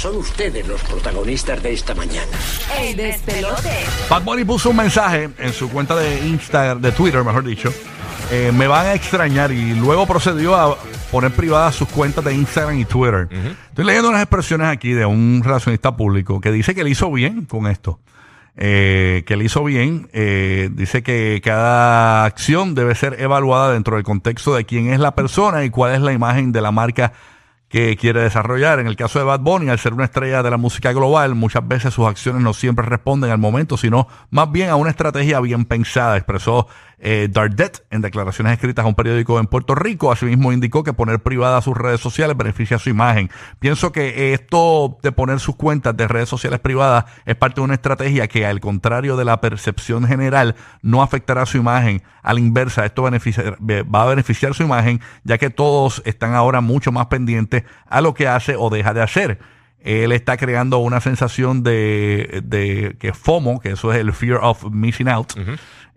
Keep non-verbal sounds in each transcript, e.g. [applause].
Son ustedes los protagonistas de esta mañana. El despelote. Bad Bunny puso un mensaje en su cuenta de Instagram, de Twitter, mejor dicho. eh, me van a extrañar y luego procedió a poner privadas sus cuentas de Instagram y Twitter. Estoy leyendo unas expresiones aquí de un relacionista público que dice que le hizo bien con esto. Eh, que le hizo bien. eh, dice que cada acción debe ser evaluada dentro del contexto de quién es la persona y cuál es la imagen de la marca que quiere desarrollar. En el caso de Bad Bunny, al ser una estrella de la música global, muchas veces sus acciones no siempre responden al momento, sino más bien a una estrategia bien pensada, expresó eh, Dardet en declaraciones escritas a un periódico en Puerto Rico. Asimismo, indicó que poner privadas sus redes sociales beneficia su imagen. Pienso que esto de poner sus cuentas de redes sociales privadas es parte de una estrategia que, al contrario de la percepción general, no afectará su imagen. A la inversa, esto va a beneficiar su imagen, ya que todos están ahora mucho más pendientes a lo que hace o deja de hacer. Él está creando una sensación de, de que FOMO, que eso es el fear of missing out,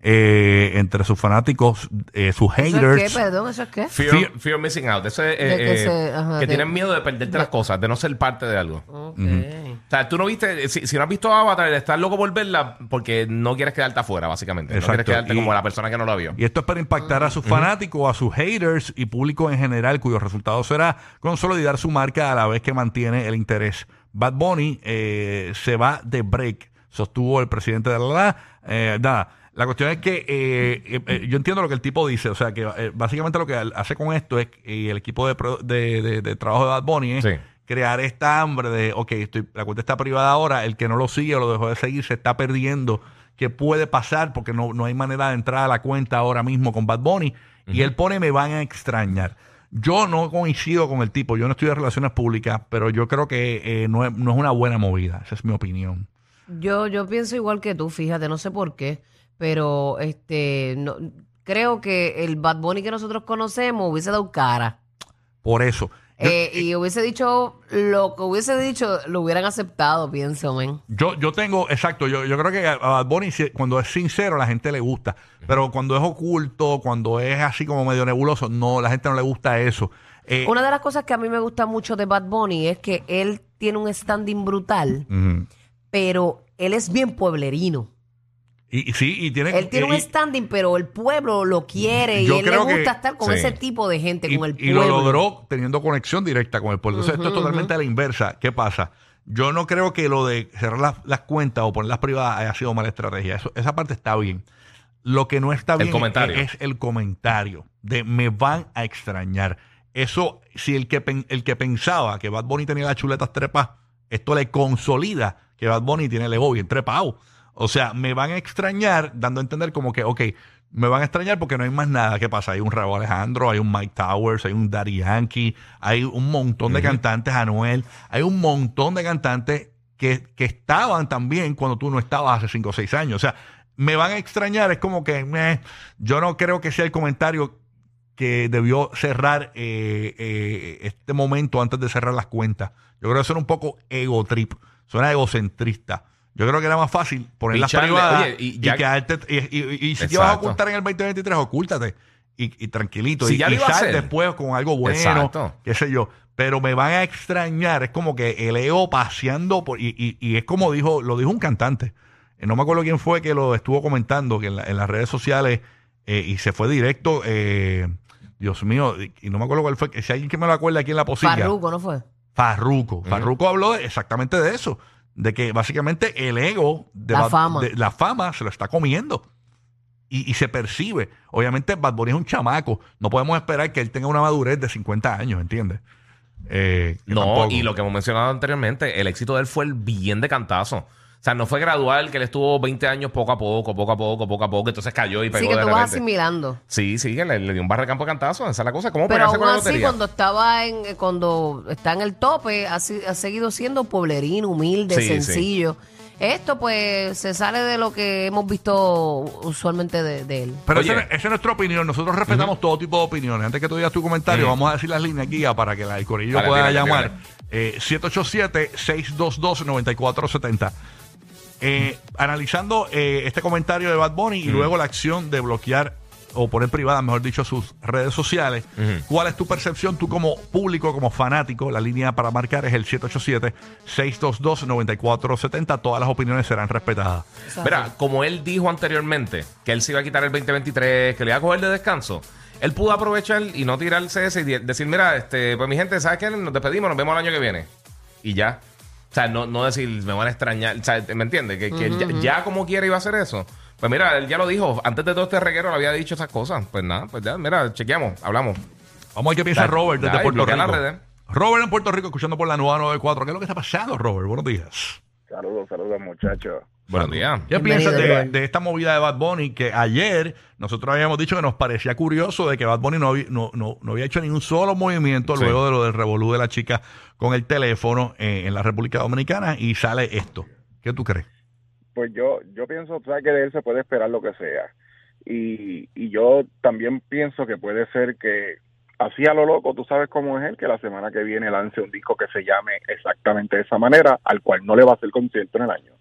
eh, entre sus fanáticos, eh, sus ¿Eso es haters. qué, perdón? ¿Eso es qué? Fear, Fear- fear of missing out. Eso es, eh, que eh, se- ajá, que de- tienen miedo de perderte las cosas, de no ser parte de algo. Ok. O sea, tú no viste, si, si no has visto Avatar, estás loco por verla porque no quieres quedarte afuera, básicamente. Exacto. No quieres quedarte Y- como la persona que no la vio. Y esto es para impactar a sus fanáticos, a sus haters y público en general, cuyo resultado será consolidar su marca a la vez que mantiene el interés. Bad Bunny eh, se va de break, sostuvo el presidente de la la. Eh, nada, la cuestión es que eh, eh, eh, yo entiendo lo que el tipo dice, o sea, que eh, básicamente lo que hace con esto es, y el equipo de, pro- de, de- de trabajo de Bad Bunny es Sí. crear esta hambre de, ok, estoy, la cuenta está privada ahora, el que no lo sigue o lo dejó de seguir se está perdiendo. ¿Qué puede pasar? Porque no, no hay manera de entrar a la cuenta ahora mismo con Bad Bunny. Y él pone, me van a extrañar. Yo no coincido con el tipo, yo no estoy de relaciones públicas, pero yo creo que eh, no, es, no es una buena movida. Esa es mi opinión. Yo, yo pienso igual que tú, fíjate, no sé por qué, pero este no, creo que el Bad Bunny que nosotros conocemos hubiese dado cara. Por eso. Yo, Eh, y hubiese dicho lo que hubiese dicho, lo hubieran aceptado, pienso, men. yo, yo tengo, exacto, yo, yo creo que a Bad Bunny cuando es sincero la gente le gusta, pero cuando es oculto, cuando es así como medio nebuloso, no, la gente no le gusta eso. Eh, Una de las cosas que a mí me gusta mucho de Bad Bunny es que él tiene un standing brutal, pero él es bien pueblerino. Y, y sí, y tiene... Él tiene y- un standing, pero el pueblo lo quiere y Yo él le creo que- gusta estar con sí. ese tipo de gente, y, con el y pueblo. lo logró teniendo conexión directa con el pueblo. Entonces, esto es totalmente a la inversa. ¿Qué pasa? Yo no creo que lo de cerrar las, las cuentas o ponerlas privadas haya sido mala estrategia. Eso- esa parte está bien. Lo que no está El bien comentario. Es, es el comentario de me van a extrañar. Eso, si el que, pen- el que pensaba que Bad Bunny tenía las chuletas trepas, esto le consolida que Bad Bunny tiene el ego bien trepado. O sea, me van a extrañar, dando a entender como que, ok, me van a extrañar porque no hay más nada. ¿Qué pasa? Hay un Raúl Alejandro, hay un Mike Towers, hay un Daddy Yankee, hay un montón de cantantes, Anuel, hay un montón de cantantes que, que estaban también cuando tú no estabas hace 5 o 6 años. O sea, me van a extrañar, es como que meh, yo no creo que sea el comentario que debió cerrar eh, eh, este momento antes de cerrar las cuentas. Yo creo que eso era un poco ego trip, suena egocentrista. Yo creo que era más fácil ponerlas Picharle, privadas oye, y y, ya- quedarte. Y, y- y si te vas a Exacto. ocultar en el 2023, ocúltate. Y, y tranquilito. Si y ya lo y iba a sal hacer. después con algo bueno, Exacto. qué sé yo. Pero me van a extrañar. Es como que el ego paseando. Por, y, y- y es como dijo, lo dijo un cantante. Eh, No me acuerdo quién fue que lo estuvo comentando, que en, la- en las redes sociales, eh, y se fue directo. eh, Dios mío, y y no me acuerdo cuál fue. que Si alguien que me lo acuerda aquí en la posilla. Farruko, ¿no fue? Farruco. Farruco habló de- exactamente de eso. De que básicamente el ego de La Bad- fama. de- la fama se lo está comiendo. Y, y se percibe. Obviamente Bad Bunny es un chamaco. No podemos esperar que él tenga una madurez de 50 años, ¿entiendes? Eh, No, tampoco. y lo que hemos mencionado anteriormente, el éxito de él fue el bien de cantazo. O sea, no fue gradual, que él estuvo 20 años poco a poco, poco a poco, poco a poco, entonces cayó y pegó Sí, que de tú vas repente. asimilando. Sí, sí, que le, le dio un barre campo de cantazo, esa es la cosa. ¿Cómo Pero aún con la así, lotería? cuando estaba en, eh, cuando está en el tope, ha, si- ha seguido siendo pueblerino, humilde, Sí, sí. sencillo. Esto, pues, se sale de lo que hemos visto usualmente de, de él. Pero Oye. esa, esa es nuestra opinión. Nosotros respetamos todo tipo de opiniones. Antes que tú digas tu comentario, Ujú. vamos a decir las líneas guía para que la, el corillo Dale, pueda tírale, llamar. tírale. Eh, 787-622-9470. Eh, analizando eh, este comentario de Bad Bunny y luego la acción de bloquear o poner privadas, mejor dicho, sus redes sociales. ¿Cuál es tu percepción? Tú como público, como fanático, la línea para marcar es el 787-622-9470. Todas las opiniones serán respetadas. Mira, como él dijo anteriormente que él se iba a quitar el 2023, que le iba a coger de descanso, él pudo aprovechar y no tirarse ese y de- decir, mira, este, pues mi gente, ¿sabes qué? Nos despedimos, nos vemos el año que viene. Y ya. O sea, no, no decir, me van a extrañar. O sea, ¿me entiendes? Que, que ya, ya como quiera iba a hacer eso. Pues mira, él ya lo dijo. Antes de todo este reguero le había dicho esas cosas. Pues nada, pues ya, mira, chequeamos, hablamos. Vamos a ver qué piensa Robert desde dale, Puerto Rico. las redes. Robert en Puerto Rico, escuchando por la nueva 94. ¿Qué es lo que está pasando, Robert? Buenos días. Saludos, saludos muchachos. Buenos días. ¿Qué Bienvenido, piensas de, esta movida de Bad Bunny? Que ayer nosotros habíamos dicho que nos parecía curioso de que Bad Bunny no, había- no, no, no había hecho ni un solo movimiento Sí. luego de lo del revolú de la chica con el teléfono eh, en la República Dominicana y sale esto. ¿Qué tú crees? Pues yo, yo pienso, ¿sabes? que de él se puede esperar lo que sea. Y, y yo también pienso que puede ser que así a lo loco, tú sabes cómo es él, que la semana que viene lance un disco que se llame exactamente de esa manera, al cual no le va a hacer concierto en el año.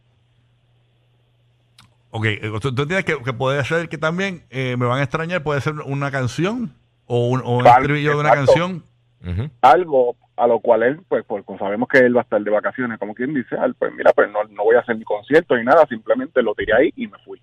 Ok, eh, ¿tú, tú entiendes que, que puede ser que también eh, me van a extrañar? ¿Puede ser una canción? ¿O un, o un Vale, estribillo de una canción? Algo a lo cual él, pues, pues como sabemos que él va a estar de vacaciones, como quien dice, pues mira, pues no, no voy a hacer ni concierto ni nada, simplemente lo tiré ahí y me fui.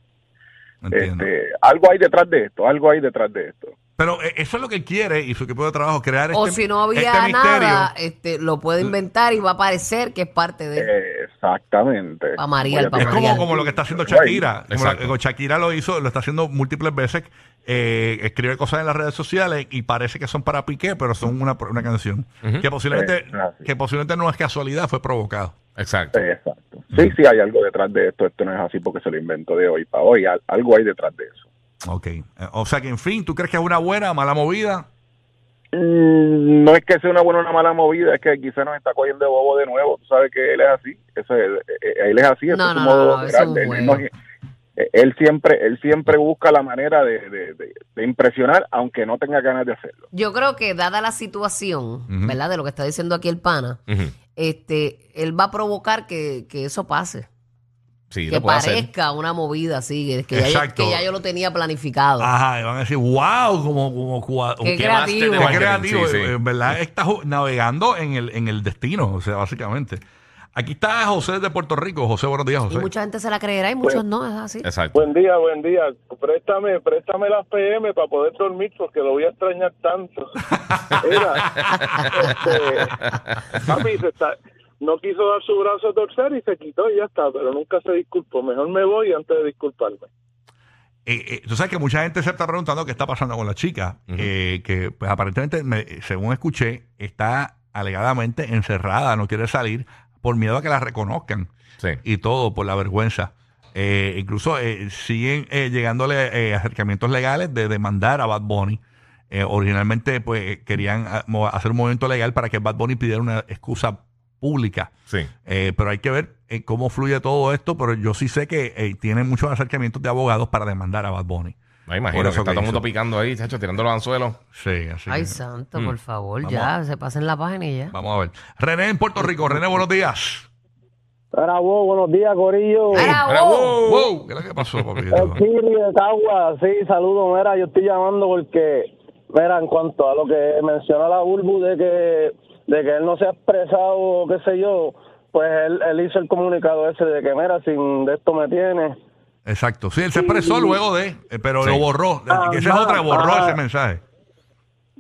Entiendo. Este, algo hay detrás de esto, algo hay detrás de esto. Pero eh, eso es lo que él quiere y su equipo de trabajo, crear O este, si no había este misterio. nada, este, lo puede inventar y va a parecer que es parte de... Eh, Exactamente. Pa' Es como, como lo que está haciendo. Shakira. Como Shakira lo hizo, lo está haciendo múltiples veces. eh, escribe cosas en las redes sociales y parece que son para Piqué, pero son una, una canción. Que, posiblemente, Eh, que posiblemente no es casualidad, fue provocado. Exacto. Exacto. Sí, sí, hay algo detrás de esto. Esto no es así porque se lo invento de hoy para hoy. Al- Algo hay detrás de eso. Ok. Eh, O sea que, en fin, ¿tú crees que es una buena, mala movida? Mm, No es que sea una buena o una mala movida, es que quizá nos está cogiendo de bobo de nuevo. Tú sabes que él es así. Eso es, eh, eh, él es así. No, es su no, modo es un operar. Él, juego. no- él siempre él siempre busca la manera de, de- de- de impresionar, aunque no tenga ganas de hacerlo. Yo creo que dada la situación. ¿verdad? De lo que está diciendo aquí el pana, este, él va a provocar que, que eso pase. Sí, que hacer. parezca una movida así, que, que ya, yo- Exacto. que ya yo lo tenía planificado. Ajá, y van a decir, wow, como, como, cua- Qué qué creativo. qué creativo. Sí, sí. En verdad, está ju- navegando en el, en el destino, o sea, básicamente. Aquí está José de Puerto Rico. José, buenos días, y mucha gente se la creerá y muchos no, es así. Exacto. Buen día, buen día. Préstame, préstame las PM para poder dormir porque lo voy a extrañar tanto. [laughs] Mira, este, papi se está- no quiso dar su brazo a torcer y se quitó y ya está, pero nunca se disculpó. Mejor me voy antes de disculparme. Eh, eh, tú sabes que mucha gente se está preguntando qué está pasando con la chica, eh, que pues aparentemente, me- según escuché, está alegadamente encerrada, no quiere salir por miedo a que la reconozcan Sí. y todo, por la vergüenza. Eh, incluso eh, siguen eh, llegándole eh, acercamientos legales de demandar a Bad Bunny. Eh, originalmente pues querían ah, hacer un movimiento legal para que Bad Bunny pidiera una excusa pública. Sí. Eh, pero hay que ver eh, cómo fluye todo esto, pero yo sí sé que eh, tienen muchos acercamientos de abogados para demandar a Bad Bunny. Me imagino que está que todo el mundo picando ahí, chacho, tirando los anzuelos. Sí, así Ay, que santo, Mm. por favor, Vamos ya, se pasen la página y ya. vamos a ver. René en Puerto Rico. René, buenos días. Vos, buenos días, Corillo. ¡Era vos! wow. Wow, ¿qué es lo que pasó, papi? El Kiri de Cagua, sí, saludo, mira, yo estoy llamando porque, mira, en cuanto a lo que menciona la Bulbu de que, de que él no se ha expresado, qué sé yo, pues él, él hizo el comunicado ese de que, mira, sin de esto me tiene. Exacto. Sí, él se expresó luego de, eh, pero Sí. lo borró. Ajá, esa es otra, borró ajá. ese mensaje.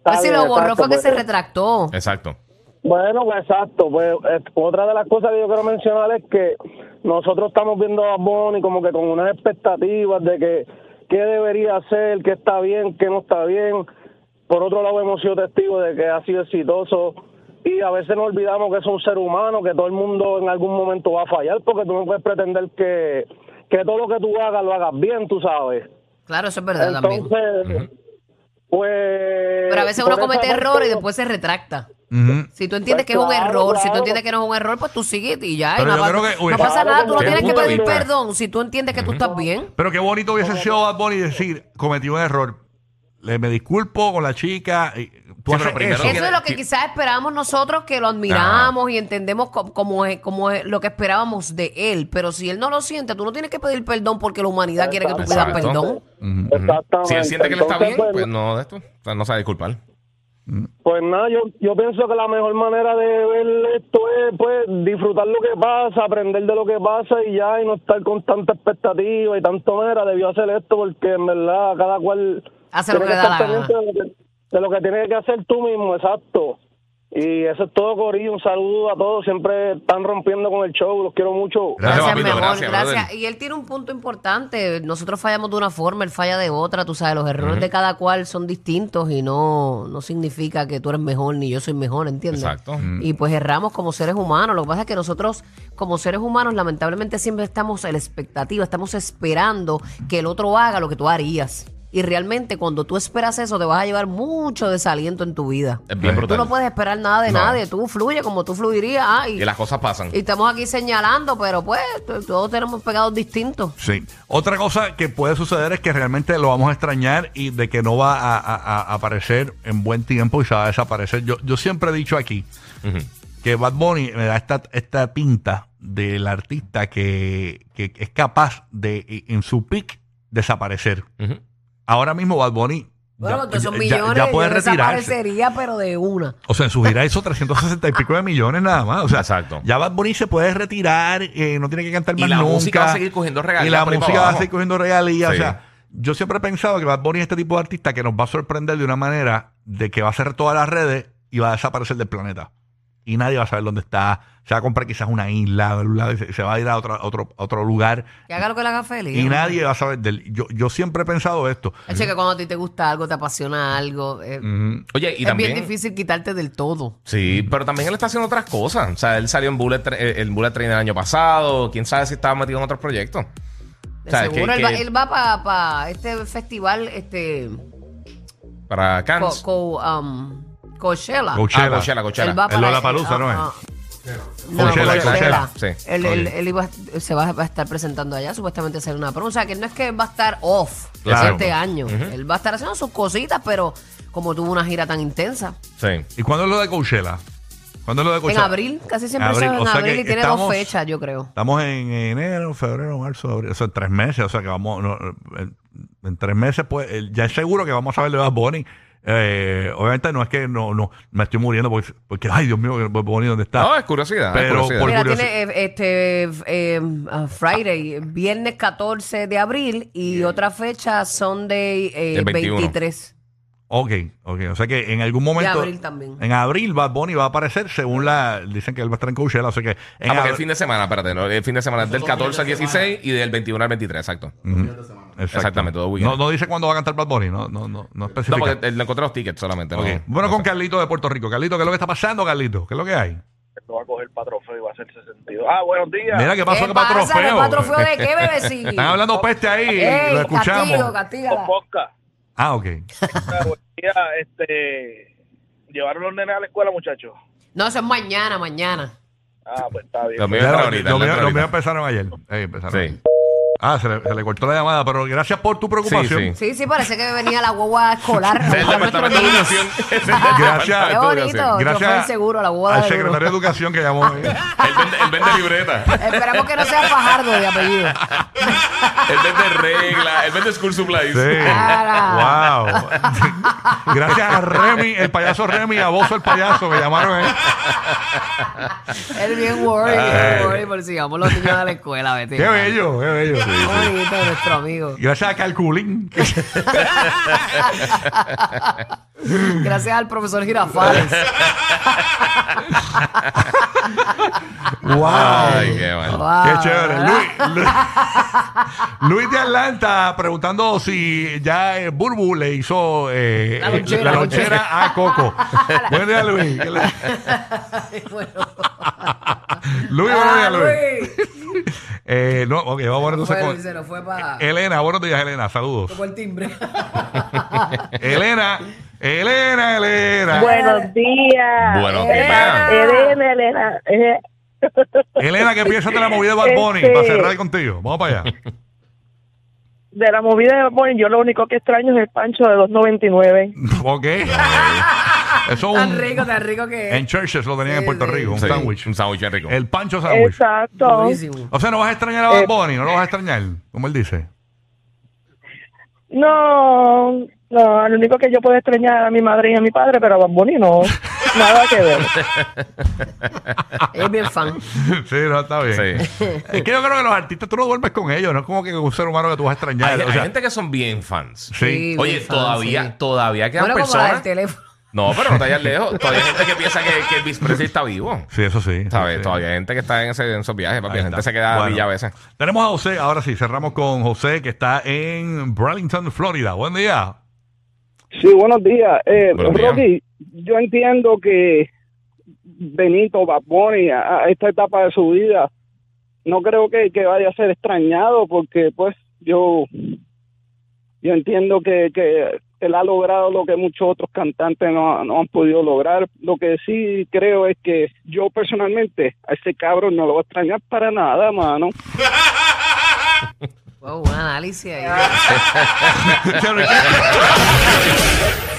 Pues si lo borró exacto, fue que pues, se retractó. Exacto. Bueno, pues exacto. Pues otra de las cosas que yo quiero mencionar es que nosotros estamos viendo a Bonnie como que con unas expectativas de que qué debería hacer, qué está bien, qué no está bien. Por otro lado, hemos sido testigos de que ha sido exitoso y a veces nos olvidamos que es un ser humano, que todo el mundo en algún momento va a fallar porque tú no puedes pretender que, que todo lo que tú hagas lo hagas bien, tú sabes. Claro, eso es verdad también. Entonces, pues... Pero a veces uno comete errores y después se retracta. Si tú entiendes Pues que es un claro, error, si tú entiendes que no es un error, pues tú sigues y ya. y no, pasa- creo que- uy, no pasa claro, nada, tú no tienes que pedir vista. perdón si tú entiendes que tú estás bien. Pero qué bonito hubiese sido Bad Bunny decir, cometí un error. Le, me disculpo con la chica. y tú Sí, haces pero primero eso. es lo que quizás esperábamos nosotros, que lo admiramos y entendemos co- como, es, como es lo que esperábamos de él. Pero si él no lo siente, tú no tienes que pedir perdón porque la humanidad quiere que tú pidas Exacto. perdón. Exactamente. Si él siente que le está Entonces, bien, pues, pues no de esto. O sea, no a disculpar. Pues nada, yo, yo pienso que la mejor manera de ver esto es pues disfrutar lo que pasa, aprender de lo que pasa y ya, y no estar con tanta expectativa y tanto mera, debió hacer esto porque en verdad cada cual Hace lo tiene que estar da la pendiente de lo que, de lo que tienes que hacer tú mismo, exacto. Y eso es todo, Corillo. Un saludo a todos. Siempre están rompiendo con el show. Los quiero mucho. Gracias, Gracias, papito, mi amor, gracias. Y él tiene un punto importante. Nosotros fallamos de una forma, él falla de otra. Tú sabes, los errores de cada cual son distintos y no, no significa que tú eres mejor ni yo soy mejor, ¿entiendes? Exacto. Y pues erramos como seres humanos. Lo que pasa es que nosotros, como seres humanos, lamentablemente siempre estamos en la expectativa, estamos esperando que el otro haga lo que tú harías. Y realmente cuando tú esperas eso, te vas a llevar mucho desaliento en tu vida. Es bien Tú brutal. no puedes esperar nada de No. nadie. Tú fluye como tú fluirías. ah, y, Y las cosas pasan. y estamos aquí señalando, pero pues t- todos tenemos pegados distintos. Sí. Otra cosa que puede suceder es que realmente lo vamos a extrañar y de que no va a, a- a aparecer en buen tiempo y se va a desaparecer. Yo, yo siempre he dicho aquí que Bad Bunny me da esta, esta pinta del artista que, que es capaz de, en su peak, desaparecer. Ujú. Ahora mismo Bad Bunny Bueno, ya, todos esos ya- millones, ya puede yo retirarse. desaparecería, pero de una. O sea, en su gira hizo 360 y pico de millones nada más. O sea, Exacto. ya Bad Bunny se puede retirar, eh, no tiene que cantar Y más la nunca. música va a seguir cogiendo regalías Y la por ahí música va a abajo. seguir cogiendo regalías. Sí. O sea, yo siempre he pensado que Bad Bunny es este tipo de artista que nos va a sorprender de una manera de que va a hacer todas las redes y va a desaparecer del planeta. Y nadie va a saber dónde está. Se va a comprar quizás una isla, un lado, y se, se va a ir a otro, otro, otro lugar. Que haga lo que le haga feliz. Y nadie va a saber de él. Yo, yo siempre he pensado esto. Eche, que cuando a ti te gusta algo, te apasiona algo, eh. Oye, y es también. bien difícil quitarte del todo. Sí, pero también él está haciendo otras cosas. O sea, él salió en Bullet, Tra- eh, el Bullet Train el año pasado. Quién sabe si estaba metido en otros proyectos. De O sea, seguro que- él, va, que- él va para este festival, este, Para Cannes. co- um, Coachella. Coachella. Ah, Coachella, Coachella. El Lollapalooza, ¿no es? No. Sí. Él, él- él iba, se va, va a estar presentando allá, supuestamente hacer una promo. O sea, que no es que va a estar off Claro. este año. Él va a estar haciendo sus cositas, pero como tuvo una gira tan intensa. Sí. ¿Y cuándo es lo de Coachella? ¿Cuándo es lo de En Coachella? abril, casi siempre Abril, son en o sea abril que y tiene estamos- dos fechas, yo creo. Estamos en enero, febrero, marzo, abril. O sea, en tres meses. O sea, que vamos. no, en, en tres meses, pues. eh, Ya es seguro que vamos a ver de Bad Bunny. Eh, obviamente no es que no, no me estoy muriendo porque, porque ay, Dios mío, Bad Bunny, ¿dónde está? No, es curiosidad. es Pero curiosidad. por- Mira, curiosi- tiene eh, este eh, uh, Friday, viernes 14 de abril y otra fecha Sunday eh, El 21. 23. Ok, ok. O sea que en algún momento. abril también. En abril, Bad Bunny va a aparecer según la. Dicen que él va a estar en Coachella. O sea que. En Ah, porque el fin de semana, espérate, no, el fin de semana es del 14 al 16 y del 21 al 23, exacto. Exacto. Exactamente, todo weekend. No, no dice cuándo va a cantar Bad Bunny. No, no, no, no No, especifica. porque él le encontré los tickets solamente. no-. Bueno, no con sé. Carlito de Puerto Rico. Carlito, ¿qué es lo que está pasando, Carlito? ¿Qué es lo que hay? Esto va a coger para trofeo y va a hacer 62. Ah, buenos días. Mira, ¿qué pasó? ¿Qué ¿Qué para pasa? ¿Qué trofeo? pa' trofeo de qué, [laughs] bebecito? Están hablando peste ahí. Ey, lo escuchamos. Castigo, Posca. Ah, ok. Buenos [laughs] días, este, llevaron los nenes a la escuela, muchachos. No, eso es mañana, mañana. Ah, pues está bien. Los míos empezaron ayer. Eh, empezaron. Sí. Ah, se le, se le cortó la llamada, pero gracias por tu preocupación. Sí, Sí, sí, parece que venía la guagua escolar. [laughs] Es el departamento de educación. [laughs] Gracias. Qué de bonito. Yo Gracias fui seguro, la boda al secretario de Educación que llamó. [laughs] Él vende, él vende libreta. Esperemos que no sea Fajardo de apellido. él vende regla. Él vende school supplies. Sí. Cara. Wow. Gracias a Remy, el payaso Remy, a Bozo el payaso, me llamaron. eh. Él bien worried, bien worried por si vamos los niños a la escuela. Vete. Qué bello, qué bello. Bonito nuestro amigo. Gracias a Calculín. Gracias al profesor Girafales. [laughs] wow. Ay, qué mal. Wow. Qué chévere. Luis, [laughs] Luis, Luis de Atlanta preguntando si ya eh, Burbu le hizo eh, La lonchera, la la lonchera a Coco. [laughs] Buen día, Luis. ¿Qué le- Bueno. Luis, buenos días, Ah, Luis. Eh, no, ok, vamos entonces Fue, con se fue para Elena. Buenos días, Elena. Saludos. el timbre. [laughs] Elena, Elena, Elena. Buenos días. Buenos Eh, días. Elena, Elena. Eh, Elena, ¿qué piensas de la movida de Bad Bunny? Este- Para cerrar contigo. Vamos para allá. de la movida de Bad Bunny, yo lo único que extraño es el pancho de 2.99. [laughs] Ok. Eso es Tan un- rico, tan rico que En Churches lo tenían en Puerto sí. Rico, un Sí, sándwich. Un sándwich rico. El Pancho Sándwich. Exacto. Buenísimo. O sea, no vas a extrañar a Bad Bunny, no lo vas a extrañar, como él dice. No, no, lo único que yo puedo extrañar a mi madre y a mi padre, pero a Bad Bunny no. [laughs] Nada que ver. Es bien fan. sí, no, está bien. Sí. Es que yo creo que los artistas tú no duermes con ellos, no es como que un ser humano que tú vas a extrañar. Hay, o hay sea, gente que son bien fans. Sí. Sí, Oye, bien fan, todavía, sí. todavía quedan Bueno, como la del personas. teléfono. No, pero no te vayas lejos. Todavía hay gente que piensa que, que Elvis Presley está vivo. Sí, eso sí. ¿Sabes? sí. Todavía hay gente que está en, ese, en esos viajes, papi. La gente se queda Bueno. villa a veces. Tenemos a José, ahora sí, cerramos con José, que está en Burlington, Florida. Buen día. Sí, buenos días. Eh, Buenos días. Yo entiendo que Benito Bad Bunny, a, a esta etapa de su vida, no creo que, que vaya a ser extrañado porque pues yo yo entiendo que, que él ha logrado lo que muchos otros cantantes no, no han podido lograr. Lo que sí creo es que yo personalmente a ese cabrón no lo voy a extrañar para nada, mano. [laughs] Wow, un análisis ahí. [laughs]